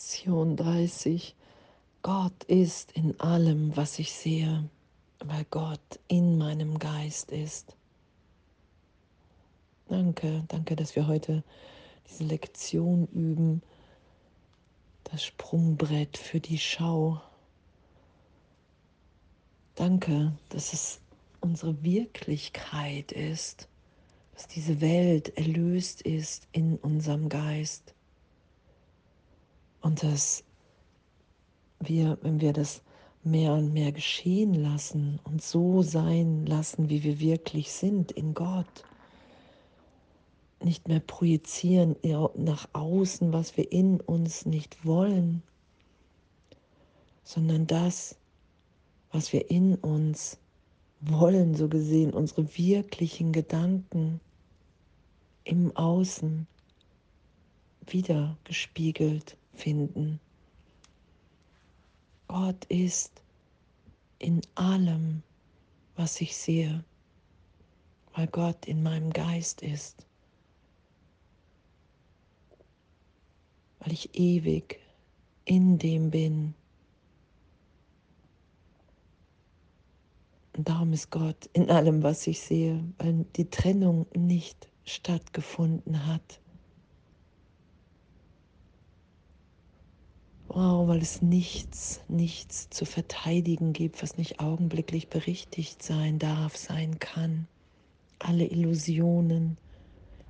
Lektion 30. Gott ist in allem, was ich sehe, weil Gott in meinem Geist ist. Danke, danke, dass wir heute diese Lektion üben. Das Sprungbrett für die Schau. Danke, dass es unsere Wirklichkeit ist, dass diese Welt erlöst ist in unserem Geist und dass wir, wenn wir das mehr und mehr geschehen lassen und so sein lassen, wie wir wirklich sind in Gott, nicht mehr projizieren nach außen, was wir in uns nicht wollen, sondern das, was wir in uns wollen, so gesehen, unsere wirklichen Gedanken im Außen wieder gespiegelt finden. Gott ist in allem, was ich sehe, weil Gott in meinem Geist ist, weil ich ewig in dem bin. Und darum ist Gott in allem, was ich sehe, weil die Trennung nicht stattgefunden hat. Wow, weil es nichts, nichts zu verteidigen gibt, was nicht augenblicklich berichtigt sein darf, sein kann. Alle Illusionen,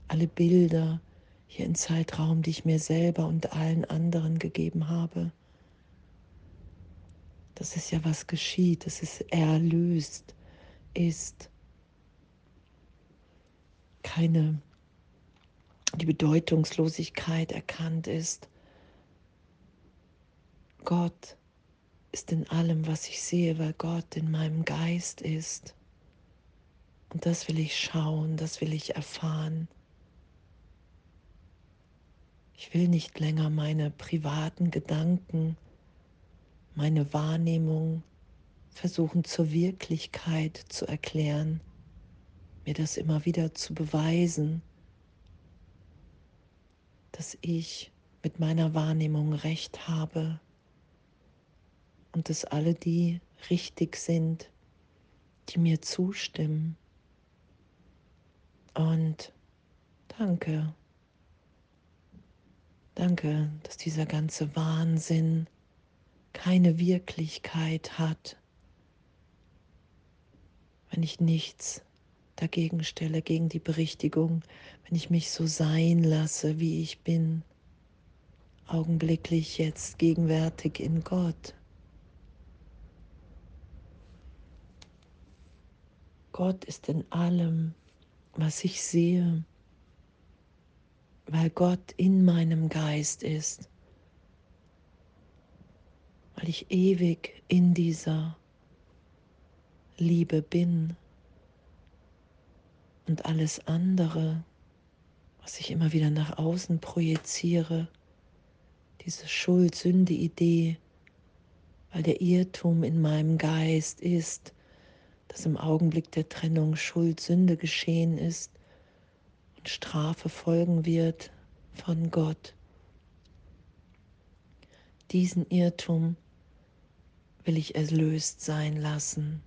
alle Bilder hier im Zeitraum, die ich mir selber und allen anderen gegeben habe. Das ist ja, was geschieht, dass es erlöst ist. Keine, die Bedeutungslosigkeit erkannt ist Gott ist in allem, was ich sehe, weil Gott in meinem Geist ist. Und das will ich schauen, das will ich erfahren. Ich will nicht länger meine privaten Gedanken, meine Wahrnehmung versuchen zur Wirklichkeit zu erklären, mir das immer wieder zu beweisen, dass ich mit meiner Wahrnehmung recht habe und dass alle die richtig sind, die mir zustimmen. Und danke, danke, dass dieser ganze Wahnsinn keine Wirklichkeit hat, wenn ich nichts dagegen stelle, gegen die Berichtigung, wenn ich mich so sein lasse, wie ich bin, augenblicklich jetzt gegenwärtig in Gott. Gott ist in allem, was ich sehe, weil Gott in meinem Geist ist, weil ich ewig in dieser Liebe bin und alles andere, was ich immer wieder nach außen projiziere, diese Schuld-Sünde-Idee, weil der Irrtum in meinem Geist ist, dass im Augenblick der Trennung Schuld, Sünde geschehen ist und Strafe folgen wird von Gott. Diesen Irrtum will ich erlöst sein lassen,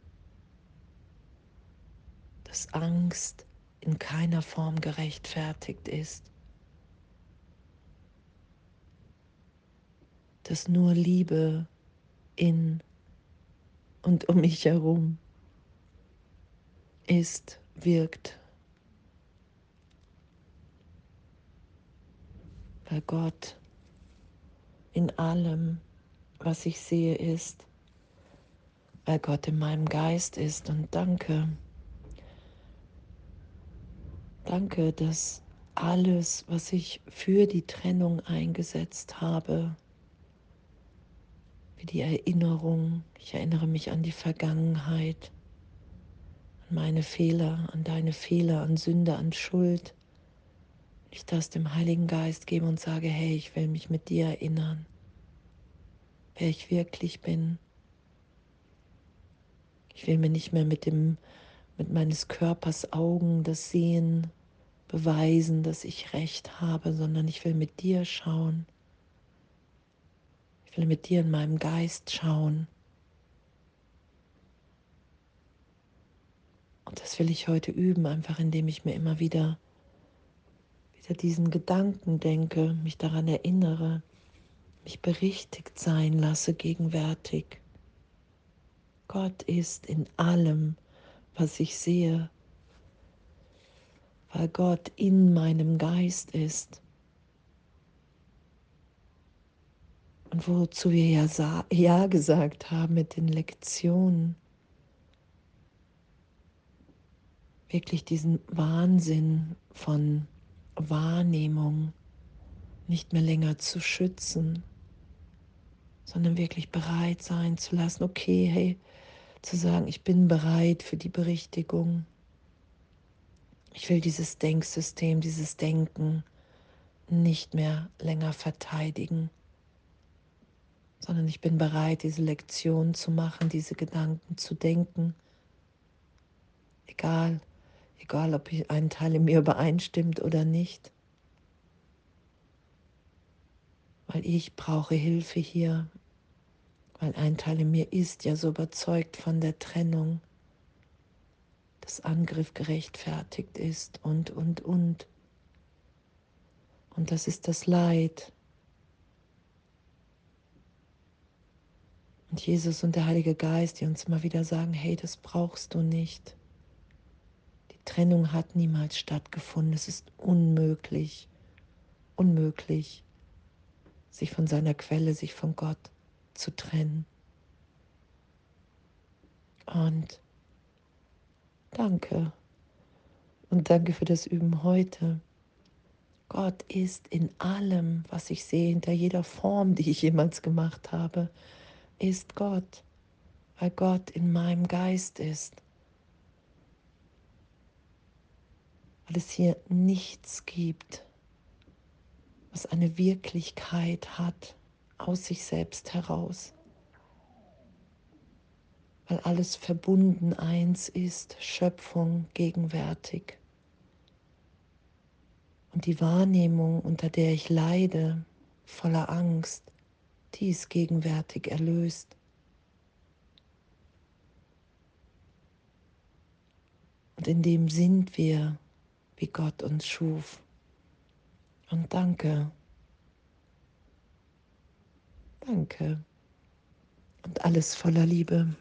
dass Angst in keiner Form gerechtfertigt ist, dass nur Liebe in und um mich herum ist, wirkt. Weil Gott in allem, was ich sehe, ist, weil Gott in meinem Geist ist. Und danke, danke, dass alles, was ich für die Trennung eingesetzt habe, wie die Erinnerung, ich erinnere mich an die Vergangenheit, meine Fehler, an deine Fehler, an Sünde, an Schuld. Ich das dem Heiligen Geist gebe und sage, hey, ich will mich mit dir erinnern, wer ich wirklich bin. Ich will mir nicht mehr mit dem mit meines Körpers Augen das Sehen beweisen, dass ich recht habe, sondern ich will mit dir schauen. Ich will mit dir in meinem Geist schauen. Und das will ich heute üben, einfach indem ich mir immer wieder, wieder diesen Gedanken denke, mich daran erinnere, mich berichtigt sein lasse gegenwärtig. Gott ist in allem, was ich sehe, weil Gott in meinem Geist ist. Und wozu wir ja, ja gesagt haben mit den Lektionen, wirklich diesen Wahnsinn von Wahrnehmung nicht mehr länger zu schützen, sondern wirklich bereit sein zu lassen, okay, hey, zu sagen, ich bin bereit für die Berichtigung. Ich will dieses Denksystem, dieses Denken nicht mehr länger verteidigen sondern ich bin bereit, diese Lektion zu machen, diese Gedanken zu denken. Egal, egal ob ein Teil in mir übereinstimmt oder nicht. Weil ich brauche Hilfe hier, weil ein Teil in mir ist ja so überzeugt von der Trennung, dass Angriff gerechtfertigt ist und, und, und. Und das ist das Leid, Und Jesus und der Heilige Geist, die uns immer wieder sagen, hey, das brauchst du nicht. Trennung hat niemals stattgefunden. Es ist unmöglich, unmöglich, sich von seiner Quelle, sich von Gott zu trennen. Und danke. Und danke für das Üben heute. Gott ist in allem, was ich sehe, hinter jeder Form, die ich jemals gemacht habe ist Gott, weil Gott in meinem Geist ist. Weil es hier nichts gibt, was eine Wirklichkeit hat aus sich selbst heraus. Weil alles verbunden eins ist, Schöpfung gegenwärtig. Und die Wahrnehmung, unter der ich leide, voller Angst, die ist gegenwärtig erlöst. Und in dem sind wir, wie Gott uns schuf. Und danke. Danke. Und alles voller Liebe.